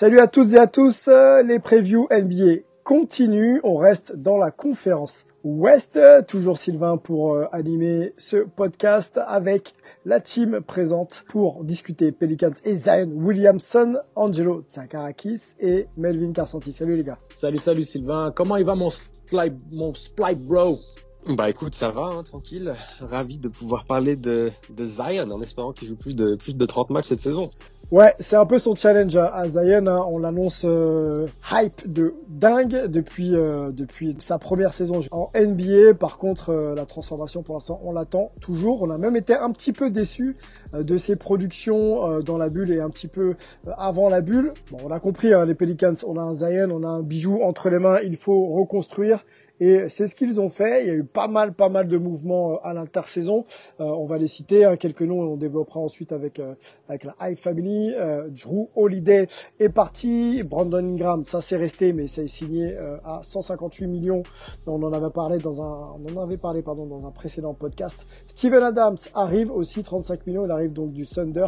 Salut à toutes et à tous, euh, les previews NBA continuent, on reste dans la conférence Ouest, toujours Sylvain pour euh, animer ce podcast avec la team présente pour discuter Pelicans et Zion Williamson, Angelo Tsakarakis et Melvin Carsanti. Salut les gars. Salut, salut Sylvain. Comment il va mon split, mon split bro? Bah écoute, ça va, hein, tranquille. Ravi de pouvoir parler de, de Zion en espérant qu'il joue plus de, plus de 30 matchs cette saison. Ouais, c'est un peu son challenge à, à Zion. hein. On l'annonce euh, hype de dingue depuis euh, depuis sa première saison en NBA. Par contre, euh, la transformation pour l'instant, on l'attend toujours. On a même été un petit peu déçus euh, de ses productions dans la bulle et un petit peu avant la bulle. Bon, on a compris hein, les Pelicans. On a un Zion, on a un bijou entre les mains. Il faut reconstruire. Et c'est ce qu'ils ont fait. Il y a eu pas mal, pas mal de mouvements euh, à l'intersaison. Euh, on va les citer, hein, quelques noms. On développera ensuite avec euh, avec la High Family. Euh, Drew Holiday est parti. Brandon Ingram, ça c'est resté, mais ça est signé euh, à 158 millions. On en avait parlé dans un, on en avait parlé pardon dans un précédent podcast. Steven Adams arrive aussi 35 millions. Il arrive donc du Thunder.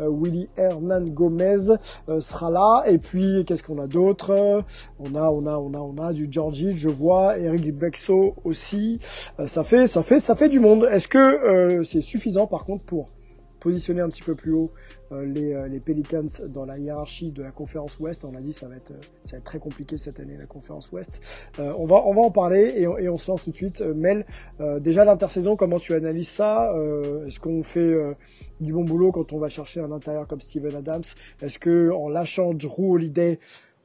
Euh, Willy Hernan Gomez euh, sera là. Et puis qu'est-ce qu'on a d'autre? On a, on a, on a, on a du Georgie, je vois, Eric Bexo aussi. Euh, ça fait, ça fait, ça fait du monde. Est-ce que c'est suffisant par contre pour positionner un petit peu plus haut euh, les, euh, les Pelicans dans la hiérarchie de la conférence Ouest On a dit ça va être, euh, ça va être très compliqué cette année la conférence Ouest. On va, on va en parler et, on- et on se lance tout de suite. Mel, déjà l'intersaison, comment tu analyses ça Est-ce qu'on fait du bon boulot quand on va chercher un intérieur comme Steven Adams? Est-ce que en lâchant Drew Holiday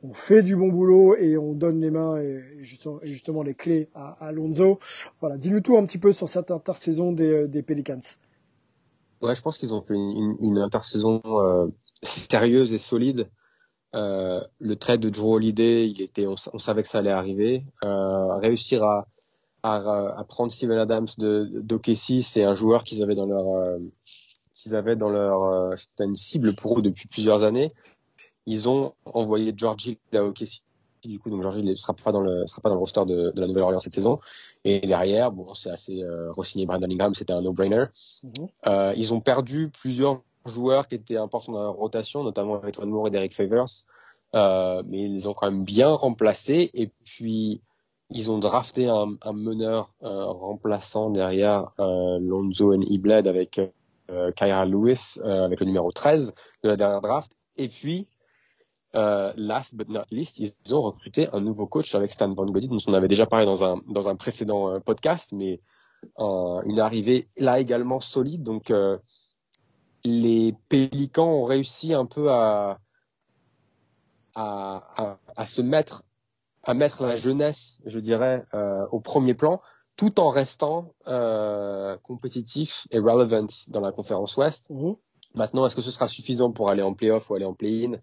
on fait du bon boulot et on donne les mains et, et justement, et justement les clés à, à Alonso? Voilà, dis-nous tout un petit peu sur cette intersaison des, des Pelicans. Ouais, je pense qu'ils ont fait une, une, une intersaison euh, sérieuse et solide. Euh, le trade de Drew Holiday, il était, on, savait que ça allait arriver. Euh, réussir à, à, à prendre Steven Adams de d'OKC, c'est un joueur qu'ils avaient dans leur, euh, qu'ils avaient dans leur, euh, c'était une cible pour eux depuis plusieurs années. Ils ont envoyé George Hill à OKC. Du coup, donc George Hill ne sera pas dans le, sera pas dans le roster de, de la Nouvelle-Orléans cette saison. Et derrière, bon, c'est assez euh, re-signé Brandon Ingram, c'était un no-brainer. Euh, ils ont perdu plusieurs joueurs qui étaient importants dans leur rotation, notamment Antoine Moore et Derek Favors. Euh, mais ils les ont quand même bien remplacés. Et puis, ils ont drafté un, un meneur euh, remplaçant derrière Lonzo and Ibled avec Kyra Lewis, avec le numéro 13 de la dernière draft. Et puis, euh, last but not least, ils ont recruté un nouveau coach avec Stan Van Gundy, dont on avait déjà parlé dans un, dans un précédent euh, podcast, mais euh, une arrivée là également solide. Donc, euh, les Pélicans ont réussi un peu à, à, à, à se mettre, à mettre la jeunesse, je dirais, euh, au premier plan, tout en restant compétitif et relevant dans la conférence Ouest. Mhm. Maintenant, est-ce que ce sera suffisant pour aller en playoff ou aller en play-in?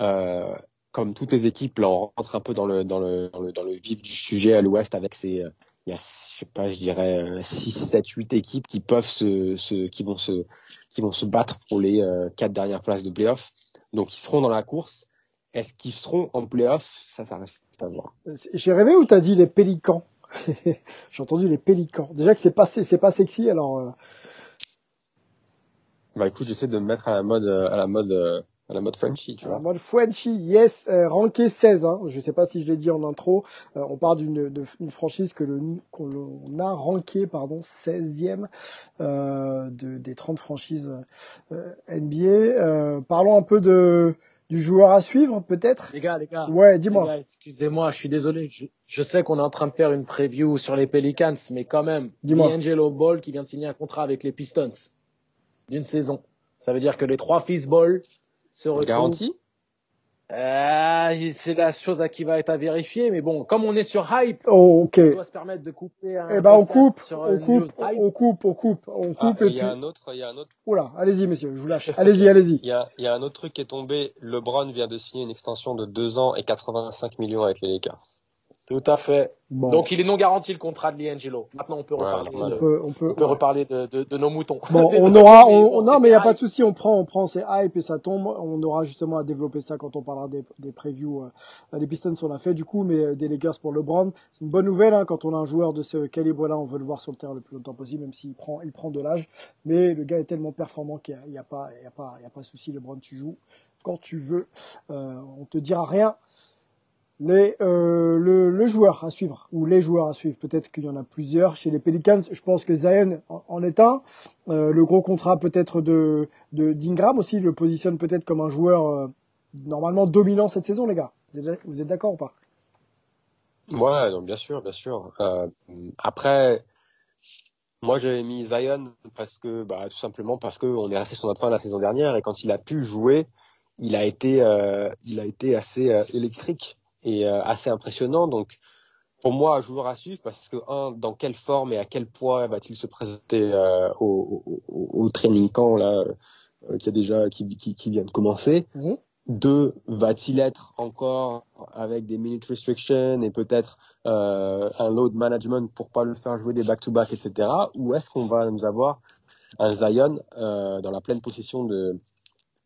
Euh, Comme toutes les équipes, là, on rentre un peu dans le, dans le, dans le, dans le vif du sujet à l'Ouest avec ces, euh, il y a, je sais pas, je dirais 6, 7, 8 équipes qui peuvent se, se qui vont se, qui vont se battre pour les euh, quatre dernières places de playoff. Donc, ils seront dans la course. Est-ce qu'ils seront en playoff? Ça, ça reste à voir. J'ai rêvé ou t'as dit les Pélicans J'ai entendu les Pélicans. Déjà que c'est pas, c'est pas sexy, alors euh, Bah écoute, j'essaie de me mettre à la mode, à la mode, euh, à la mode Frenchy, tu à la vois. mode Frenchy, yes, euh, ranké 16. Hein. Je sais pas si je l'ai dit en intro. Euh, on parle d'une de- d'une franchise que le qu'on a ranké pardon 16e euh, de, des 30 franchises euh, NBA. Euh, parlons un peu de du joueur à suivre, peut-être Les gars, les gars. Ouais, dis-moi. Excusez-moi, je suis désolé. Je, je sais qu'on est en train de faire une preview sur les Pelicans, mais quand même, Dis-moi. D'Angelo Ball qui vient de signer un contrat avec les Pistons d'une saison. Ça veut dire que les trois fils Ball se retrouvent. Garantie Euh, c'est la chose à qui va être à vérifier, mais bon, comme on est sur hype, Oh, on doit se permettre de couper un Eh ben, on coupe, sur on coupe, on coupe, on coupe, on Ah, coupe et et Il y a un autre, il y a un autre, Oula, allez-y, messieurs, je vous lâche. Allez-y, allez-y. il y a, il y a un autre truc qui est tombé. LeBron vient de signer une extension de 2 ans et 85 millions avec les Lakers. Tout à fait. Bon. Donc il est non garanti le contrat de Liangelo. Maintenant on peut Ouais, reparler, de, on peut, on peut, on peut reparler de, de, de nos moutons. Bon, on aura, mais on, non, mais il y a pas de souci, on prend, on prend ces hype et ça tombe. On aura justement à développer ça quand on parlera des, des previews. Euh, les Pistons on l'a fait du coup, mais euh, des Lakers pour LeBron, c'est une bonne nouvelle hein, quand on a un joueur de ce calibre-là, on veut le voir sur le terrain le plus longtemps possible, même s'il prend, il prend de l'âge. Mais le gars est tellement performant qu'il y a, il y a pas, il y a pas, il y a pas de souci. LeBron, tu joues quand tu veux, euh, on te dira rien. Les, euh, le, le joueur à suivre ou les joueurs à suivre, peut-être qu'il y en a plusieurs chez les Pelicans. Je pense que Zion en, est un. Euh, le gros contrat peut-être de de d'Ingram aussi le positionne peut-être comme un joueur euh, normalement dominant cette saison, les gars. Vous êtes, d'accord ou pas? Ouais, donc bien sûr, bien sûr. Euh, après, moi j'avais mis Zion parce que, bah, tout simplement parce que on est resté sur notre fin la saison dernière et quand il a pu jouer, il a été, il a été assez électrique et euh, assez impressionnant. Donc, pour moi, un joueur à suivre parce que un, dans quelle forme et à quel point va-t-il se présenter euh, au, au, au, training camp là, euh, qui a déjà, qui, qui, qui vient de commencer. Mhm. Deux, va-t-il être encore avec des minute restrictions et peut-être euh, un load management pour pas le faire jouer des back-to-back, etc. Ou est-ce qu'on va nous avoir un Zion euh, dans la pleine possession de,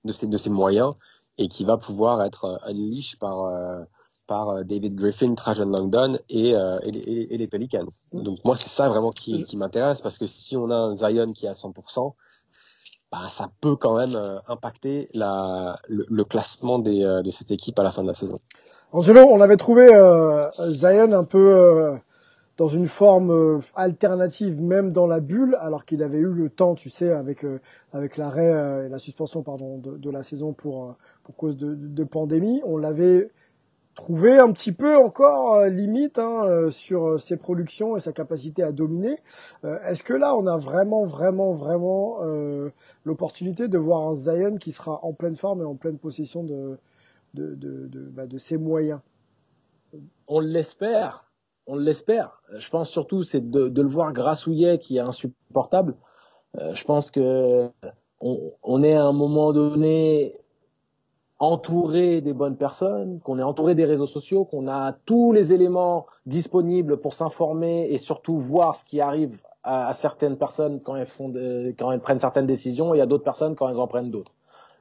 de, ses, de ses moyens et qui va pouvoir être euh, unleashed par, euh, euh, David Griffin, Trajan Langdon et, euh, et, les, Pelicans. Donc moi, c'est ça vraiment qui, m'intéresse parce que si on a un Zion qui est à 100%, bah, ça peut quand même euh, impacter le, classement de cette équipe à la fin de la saison. Angelo, on avait trouvé Zion un peu dans une forme alternative, même dans la bulle, alors qu'il avait eu le temps, tu sais, avec avec l'arrêt et la suspension, pardon, de, la saison pour pour cause de, de pandémie. On l'avait trouvé un petit peu encore euh, limite hein, euh, sur euh, ses productions et sa capacité à dominer. Euh, Est-ce que là, on a vraiment, vraiment, vraiment euh, l'opportunité de voir un Zion qui sera en pleine forme et en pleine possession de de, de, bah, de ses moyens? On l'espère, on l'espère. Je pense surtout c'est de, de le voir grassouillet qui est insupportable. Je pense que on, on est à un moment donné entouré des bonnes personnes, qu'on est entouré des réseaux sociaux, qu'on a tous les éléments disponibles pour s'informer et surtout voir ce qui arrive à, certaines personnes quand elles font de- quand elles prennent certaines décisions et à d'autres personnes quand elles en prennent d'autres.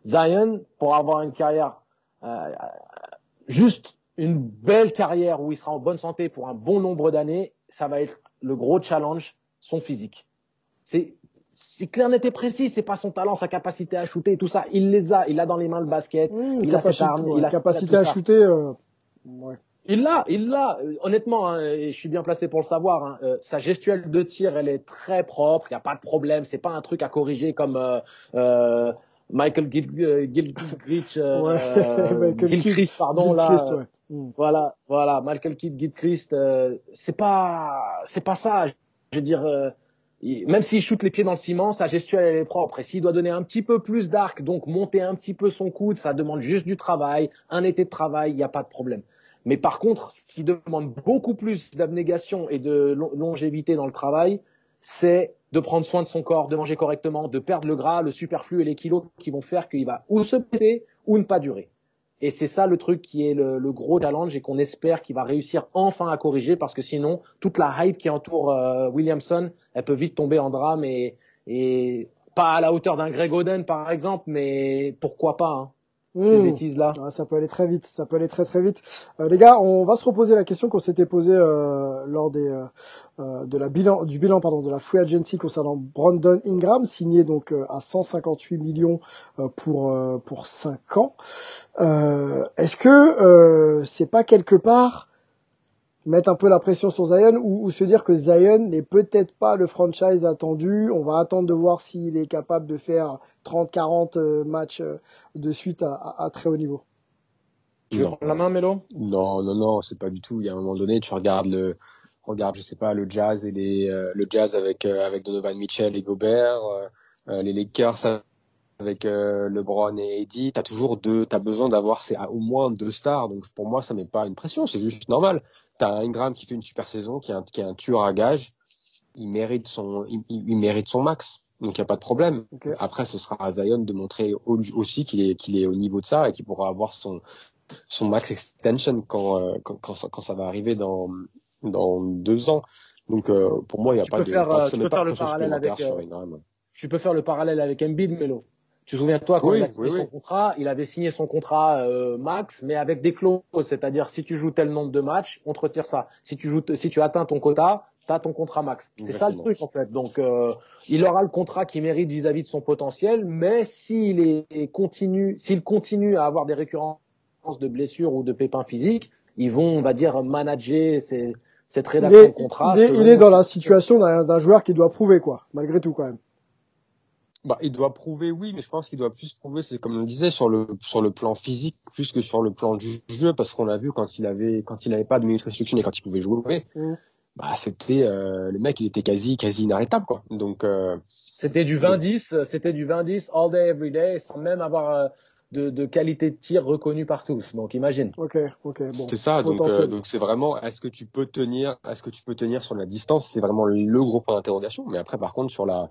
Zion, pour avoir une carrière euh, juste une belle carrière où il sera en bonne santé pour un bon nombre d'années, ça va être le gros challenge, son physique. C'est c'est clair, net et précis. C'est pas son talent, sa capacité à shooter, tout ça. Il les a. Il a dans les mains le basket. Mmh, il a cette arme. ouais, il a capacité à shooter. euh, ouais. Il l'a, il l'a. Euh, Honnêtement, hein, et je suis bien placé pour le savoir. hein, euh, sa gestuelle de tir, elle est très propre. Il y a pas de problème. C'est pas un truc à corriger comme euh, euh, Michael Gil, euh, Gil, euh, Ouais. Michael Gilchrist, pardon là. Euh, ouais. Mmh. Voilà, voilà, Michael Kidd, Gilchrist, c'est pas, c'est pas ça. Je veux dire, même s'il shoot les pieds dans le ciment, sa gestuelle elle est propre. Et s'il doit donner un petit peu plus d'arc, donc monter un petit peu son coude, ça demande juste du travail, un été de travail, il n'y a pas de problème. Mais par contre, ce qui demande beaucoup plus d'abnégation et de lo- longévité dans le travail, c'est de prendre soin de son corps, de manger correctement, de perdre le gras, le superflu et les kilos qui vont faire qu'il va ou se blesser ou ne pas durer. Et c'est ça le truc qui est le, gros challenge et qu'on espère qu'il va réussir enfin à corriger parce que sinon toute la hype qui entoure euh, Williamson, elle peut vite tomber en drame et, et pas à la hauteur d'un Greg Oden par exemple, mais pourquoi pas hein, ces Mmh. bêtises là. Ouais, ça peut aller très vite, ça peut aller très très vite. Euh, les gars, on va se reposer la question qu'on s'était posée euh, lors des euh, euh, de la bilan du bilan pardon de la free agency concernant Brandon Ingram signé donc euh, à 158 millions euh, pour euh, pour 5 ans. Euh, Est-ce que euh, c'est pas quelque part mettre un peu la pression sur Zion ou, ou se dire que Zion n'est peut-être pas le franchise attendu. On va attendre de voir s'il est capable de faire 30-40 euh, matchs euh, de suite à, à- à très haut niveau. Tu veux prendre la main, Mélo Non, non, non, c'est pas du tout. Il y a un moment donné, tu regardes le, regarde, je sais pas, le Jazz et les, euh, le Jazz avec euh, avec Donovan Mitchell et Gobert, euh, les Lakers avec LeBron et Eddie. T'as toujours deux, t'as besoin d'avoir au moins deux stars. Donc pour moi, ça n'est pas une pression, c'est juste normal. T'as Ingram qui fait une super saison, qui est un, qui est un tueur à gage. Il mérite son, il, il mérite son max. Donc il n'y a pas de problème. Après, ce sera à Zion de montrer aussi qu'il est, qu'il est au niveau de ça et qu'il pourra avoir son, son max extension quand, quand, quand, ça, quand ça va arriver dans, dans deux ans. Donc euh, pour moi, il n'y a pas de, faire, pas, tu peux faire le parallèle avec, euh, Tu peux faire le parallèle avec Embiid, Melo. Tu te souviens-toi quand il a signé son contrat, il avait signé son contrat euh, max, mais avec des clauses, c'est-à-dire si tu joues tel nombre de matchs, on te retire ça. Si tu joues, si tu atteins ton quota, tu as ton contrat max. C'est ça le truc en fait. Donc euh, il aura le contrat qu'il mérite vis-à-vis de son potentiel, mais s'il est continue, s'il continue à avoir des récurrences de blessures ou de pépins physiques, ils vont, on va dire, manager ces, cette rédaction de contrat. Il est, il est dans la situation d'un joueur qui doit prouver, quoi, malgré tout, quand même. Bah, il doit prouver, oui, mais je pense qu'il doit plus prouver, c'est comme on le disait, sur le sur le plan physique plus que sur le plan du jeu, parce qu'on a vu quand il avait quand il avait pas de minutes restriction et quand il pouvait jouer, mmh. bah c'était euh, le mec, il était quasi quasi inarrêtable, quoi. Donc euh, c'était du 20-10, c'était du 20-10 all day every day, sans même avoir euh, de, de, qualité de tir reconnue par tous. Donc imagine. Ok, ok, bon. C'est ça. Donc euh, donc c'est vraiment est-ce que tu peux tenir, est-ce que tu peux tenir sur la distance? C'est vraiment le gros point d'interrogation. Mais après par contre sur la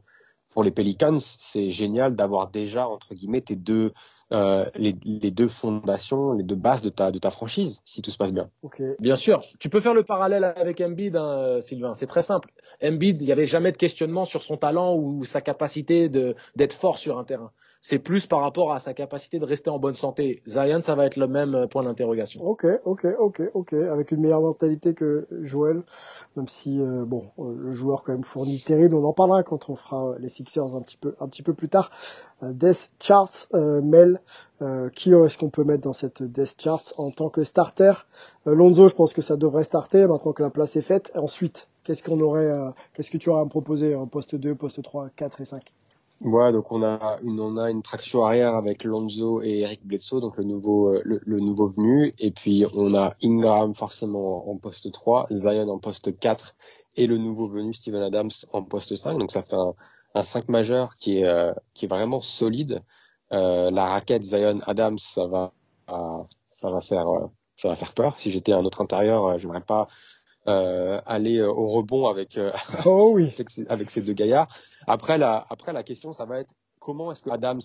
pour les Pelicans, c'est génial d'avoir déjà entre guillemets tes deux euh, les, les, deux fondations, les deux bases de ta de ta franchise si tout se passe bien. Bien sûr, tu peux faire le parallèle avec Embiid, hein, Sylvain. C'est très simple. Embiid, il n'y avait jamais de questionnement sur son talent ou sa capacité de d'être fort sur un terrain c'est plus par rapport à sa capacité de rester en bonne santé. Zion, ça va être le même euh, point d'interrogation. Ok, ok, ok, ok, avec une meilleure mentalité que Joel, même si euh, bon, euh, le joueur quand même fournit terrible. On en parlera quand on fera les Sixers un petit peu, un petit peu plus tard. Death Charts, Mel, qui est-ce qu'on peut mettre dans cette Death Charts en tant que starter? Lonzo, je pense que ça devrait starter maintenant que la place est faite. ensuite, qu'est-ce qu'on aurait, qu'est-ce que tu aurais à me proposer? En poste 2, poste 3, 4 et 5 Ouais, donc on a une on a une traction arrière avec Lonzo et Eric Bledsoe, donc le nouveau euh, le, nouveau venu, et puis on a Ingram forcément en poste 3, Zion en poste 4 et le nouveau venu Steven Adams en poste 5. Donc ça fait un, un 5 majeur qui est euh, qui est vraiment solide. Euh, la raquette Zion Adams, ça va ça va faire ça va faire peur. Si j'étais un autre intérieur, j'aimerais pas euh, aller au rebond avec, oh oui. avec, ces deux gaillards. Après la, après la question, ça va être comment est-ce que Adams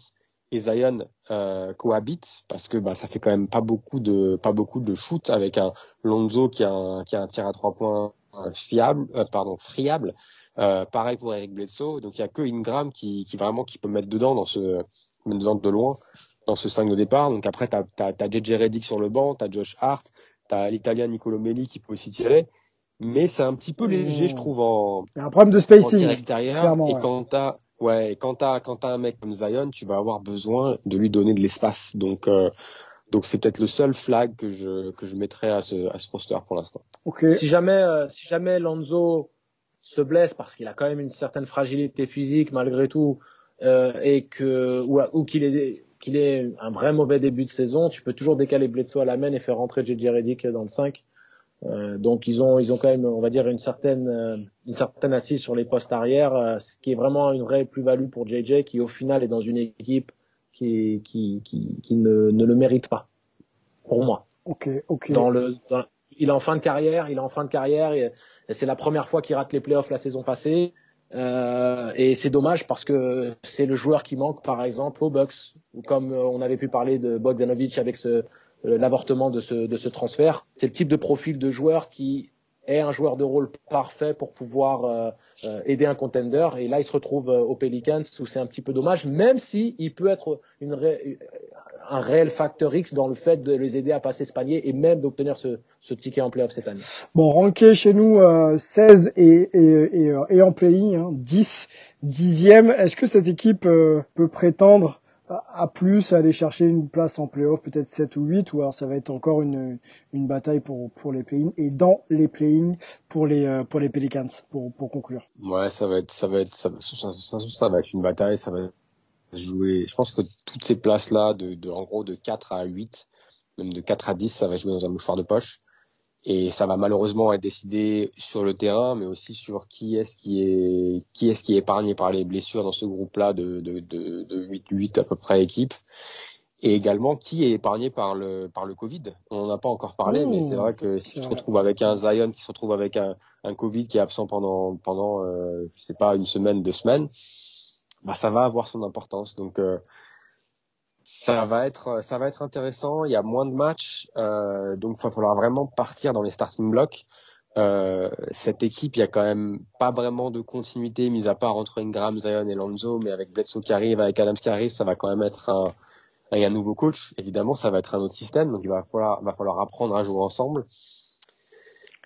et Zion euh, cohabitent? Parce que bah, ça fait quand même pas beaucoup de pas beaucoup de shoot avec un Lonzo qui a un, qui a un tir à trois points euh, fiable, euh, pardon friable. Euh, pareil pour Eric Bledsoe. Donc il y a que Ingram qui, qui vraiment qui peut mettre dedans dans ce dedans de loin dans ce 5 de départ. Donc après t'as t'as, t'as JJ Redick sur le banc, t'as Josh Hart, t'as l'Italien Nicolo Melli qui peut aussi tirer mais c'est un petit peu léger, je trouve, en. Il y a un problème de spacing. extérieur. et quand t'as, ouais, quand t'as, quand t'as un mec comme Zion, tu vas avoir besoin de lui donner de l'espace. Donc, euh, donc c'est peut-être le seul flag que je, que je mettrais à ce, à ce roster pour l'instant. Ok. Si jamais, euh, si jamais Lonzo se blesse parce qu'il a quand même une certaine fragilité physique malgré tout, euh, et que, ou, ou qu'il est, qu'il ait un vrai mauvais début de saison, tu peux toujours décaler Bledsoe à la main et faire rentrer JJ Redick dans le 5 euh, donc ils ont ils ont quand même on va dire une certaine euh, une certaine assise sur les postes arrière, euh, ce qui est vraiment une vraie plus-value pour JJ qui au final est dans une équipe qui qui qui, qui ne, ne le mérite pas pour moi. Ok ok. Dans le il est en fin de carrière, il est en fin de carrière et, c'est la première fois qu'il rate les playoffs la saison passée. Et c'est dommage parce que c'est le joueur qui manque, par exemple, aux Bucks, comme on avait pu parler de Bogdanovic avec ce, l'avortement de ce, de ce transfert. C'est le type de profil de joueur qui est un joueur de rôle parfait pour pouvoir euh, euh, aider un contender. Et là, il se retrouve aux Pelicans où c'est un petit peu dommage, même si il peut être une un réel facteur X dans le fait de les aider à passer ce panier et même d'obtenir ce, ce ticket en playoff cette année. Bon, ranké chez nous 16 et, et, et, en play hein, 10, 10e. Est-ce que cette équipe peut prétendre à plus aller chercher une place en playoff, peut-être 7 ou 8, ou alors ça va être encore une, une bataille pour, pour les play et dans les play pour les, euh, pour les Pelicans, pour, pour conclure. Ouais, ça va être, ça va être, ça, ça, ça, ça va être une bataille, ça va jouer, je pense que toutes ces places-là, de, de, en gros, de 4 à 8, même de 4 à 10, ça va jouer dans un mouchoir de poche. Et ça va malheureusement être décidé sur le terrain, mais aussi sur qui est-ce qui est qui est-ce qui est épargné par les blessures dans ce groupe-là de de de, de 8 8 à peu près équipes. Et également qui est épargné par le par le Covid. On n'en a pas encore parlé, mais c'est vrai que si tu te retrouves avec un Zion qui se retrouve avec un, un Covid qui est absent pendant pendant euh, je sais pas une semaine, deux semaines, bah ça va avoir son importance. Donc euh, ça va être ça va être intéressant. Il y a moins de matchs, euh, donc il va falloir vraiment partir dans les starting blocks. Euh, cette équipe, il y a quand même pas vraiment de continuité, mis à part entre Ingram, Zion et Lonzo, mais avec Bledsoe qui arrive, avec Adams qui arrive, ça va quand même être un, un nouveau coach. Évidemment, ça va être un autre système, donc il va falloir, va falloir apprendre à jouer ensemble.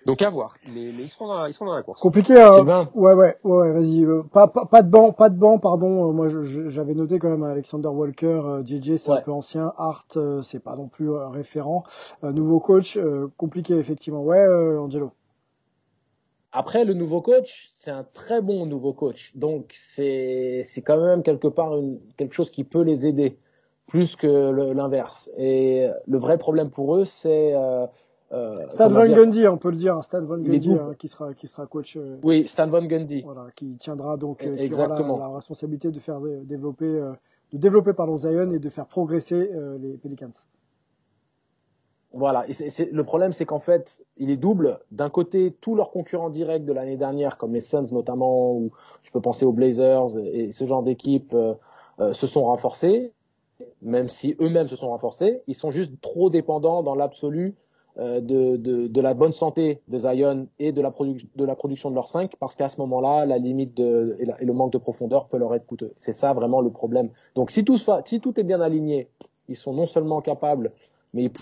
Donc à voir, mais, mais ils seront dans la, ils seront dans la course. Compliqué. Hein. Ouais, ouais, ouais, vas-y. Euh, pas, pas, pas de banc, pas de banc, pardon. Euh, moi, j'avais noté quand même Alexander Walker, JJ, euh, c'est un peu ancien. Art, c'est pas non plus référent. nouveau coach, compliqué effectivement. Ouais, Angelo. Après, le nouveau coach, c'est un très bon nouveau coach. Donc, c'est c'est quand même quelque part une, quelque chose qui peut les aider plus que l'inverse. Et le vrai problème pour eux, c'est euh, Stan Van Gundy, on peut le dire, Stan Van Gundy hein, qui sera qui sera coach. Euh, oui, Stan Van Gundy. Voilà, qui tiendra donc euh, qui aura la, responsabilité de faire développer euh, de développer pardon Zion et de faire progresser les Pelicans. Voilà, et le problème, c'est qu'en fait, il est double. D'un côté, tous leurs concurrents directs de l'année dernière, comme les Suns notamment, ou je peux penser aux Blazers et, ce genre d'équipe, se sont renforcés, même si eux-mêmes se sont renforcés. Ils sont juste trop dépendants dans l'absolu de, de, de, la bonne santé de Zion et de la, de la production de leurs 5 parce qu'à ce moment-là, la limite de, et, le manque de profondeur peut leur être coûteux. C'est ça vraiment le problème. Donc si tout, si tout est bien aligné, ils sont non seulement capables, mais ils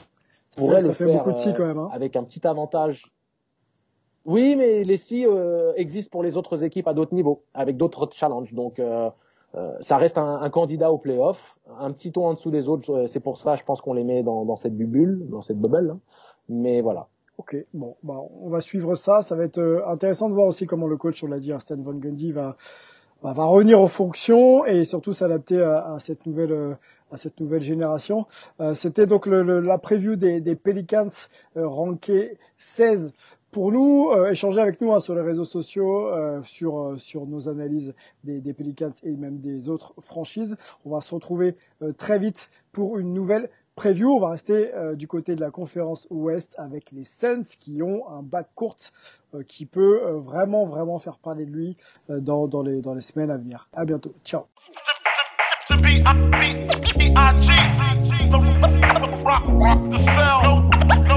pourraient le faire quand même, hein. avec un petit avantage. Oui, mais les si euh, existent pour les autres équipes à d'autres niveaux, avec d'autres challenges. Donc euh, euh, ça reste un, un, candidat au playoff, un petit ton en dessous des autres. C'est pour ça, je pense qu'on les met dans, dans cette bulle, dans cette bubble. Hein. Mais voilà. Ok, bon, bah, on va suivre ça. Ça va être euh, intéressant de voir aussi comment le coach, on l'a dit, Stan Van Gundy va, va, va revenir aux fonctions et surtout s'adapter à, à, cette nouvelle euh, à cette nouvelle génération. Euh, C'était donc le, la preview des, des Pelicans euh, rankés 16 pour nous, euh, échanger avec nous hein, sur les réseaux sociaux, sur sur nos analyses des, des Pelicans et même des autres franchises. On va se retrouver très vite pour une nouvelle preview, on va rester euh, du côté de la conférence Ouest avec les Suns qui ont un bac court euh, qui peut euh, vraiment vraiment faire parler de lui dans, dans, les, dans les semaines à venir. À bientôt. Ciao.